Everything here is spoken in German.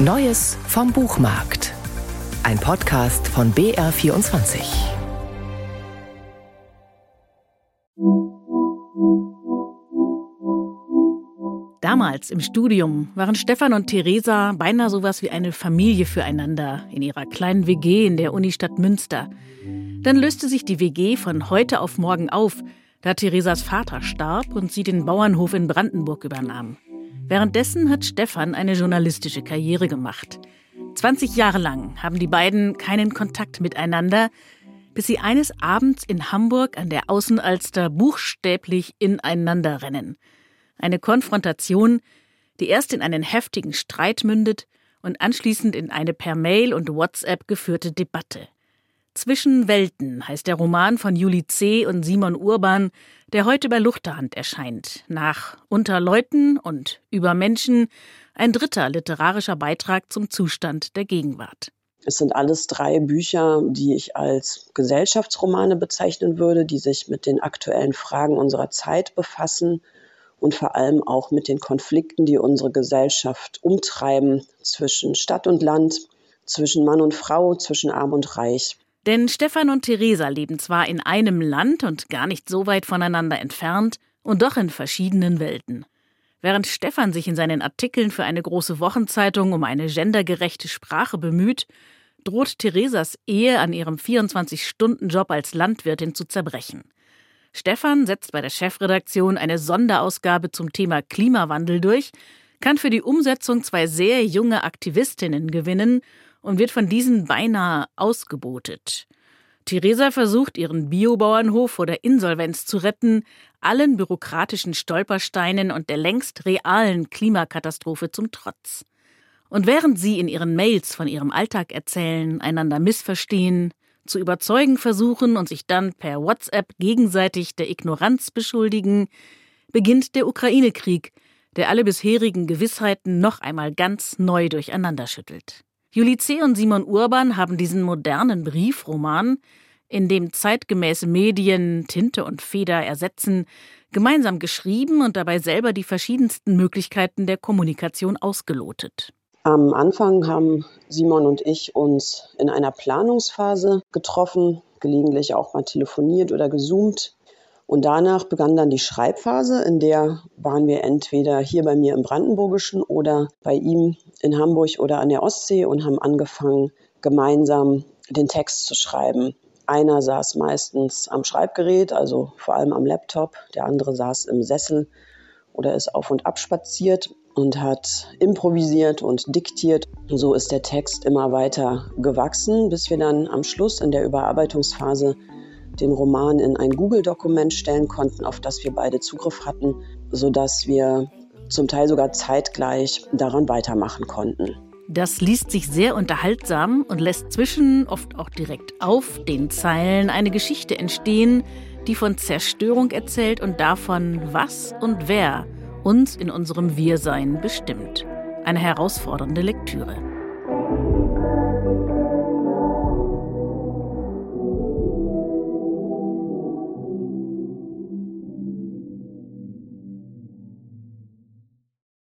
Neues vom Buchmarkt. Ein Podcast von BR24. Damals im Studium waren Stefan und Theresa beinahe sowas wie eine Familie füreinander in ihrer kleinen WG in der Unistadt Münster. Dann löste sich die WG von heute auf morgen auf, da Theresas Vater starb und sie den Bauernhof in Brandenburg übernahm. Währenddessen hat Stefan eine journalistische Karriere gemacht. 20 Jahre lang haben die beiden keinen Kontakt miteinander, bis sie eines Abends in Hamburg an der Außenalster buchstäblich ineinander rennen. Eine Konfrontation, die erst in einen heftigen Streit mündet und anschließend in eine per Mail und WhatsApp geführte Debatte. Zwischen Welten heißt der Roman von Juli C. und Simon Urban, der heute bei Luchterhand erscheint. Nach Unter Leuten und Über Menschen ein dritter literarischer Beitrag zum Zustand der Gegenwart. Es sind alles drei Bücher, die ich als Gesellschaftsromane bezeichnen würde, die sich mit den aktuellen Fragen unserer Zeit befassen und vor allem auch mit den Konflikten, die unsere Gesellschaft umtreiben zwischen Stadt und Land, zwischen Mann und Frau, zwischen Arm und Reich. Denn Stefan und Theresa leben zwar in einem Land und gar nicht so weit voneinander entfernt und doch in verschiedenen Welten. Während Stefan sich in seinen Artikeln für eine große Wochenzeitung um eine gendergerechte Sprache bemüht, droht Theresas Ehe an ihrem 24-Stunden-Job als Landwirtin zu zerbrechen. Stefan setzt bei der Chefredaktion eine Sonderausgabe zum Thema Klimawandel durch, kann für die Umsetzung zwei sehr junge Aktivistinnen gewinnen und wird von diesen beinahe ausgebotet. Theresa versucht, ihren Biobauernhof vor der Insolvenz zu retten, allen bürokratischen Stolpersteinen und der längst realen Klimakatastrophe zum Trotz. Und während sie in ihren Mails von ihrem Alltag erzählen, einander missverstehen, zu überzeugen versuchen und sich dann per WhatsApp gegenseitig der Ignoranz beschuldigen, beginnt der Ukraine-Krieg, der alle bisherigen Gewissheiten noch einmal ganz neu durcheinanderschüttelt. Juli C. und Simon Urban haben diesen modernen Briefroman, in dem zeitgemäße Medien Tinte und Feder ersetzen, gemeinsam geschrieben und dabei selber die verschiedensten Möglichkeiten der Kommunikation ausgelotet. Am Anfang haben Simon und ich uns in einer Planungsphase getroffen, gelegentlich auch mal telefoniert oder gezoomt. Und danach begann dann die Schreibphase, in der waren wir entweder hier bei mir im Brandenburgischen oder bei ihm in Hamburg oder an der Ostsee und haben angefangen, gemeinsam den Text zu schreiben. Einer saß meistens am Schreibgerät, also vor allem am Laptop, der andere saß im Sessel oder ist auf und ab spaziert und hat improvisiert und diktiert. So ist der Text immer weiter gewachsen, bis wir dann am Schluss in der Überarbeitungsphase den Roman in ein Google-Dokument stellen konnten, auf das wir beide Zugriff hatten, sodass wir zum Teil sogar zeitgleich daran weitermachen konnten. Das liest sich sehr unterhaltsam und lässt zwischen, oft auch direkt auf den Zeilen, eine Geschichte entstehen, die von Zerstörung erzählt und davon, was und wer uns in unserem Wir-Sein bestimmt. Eine herausfordernde Lektüre.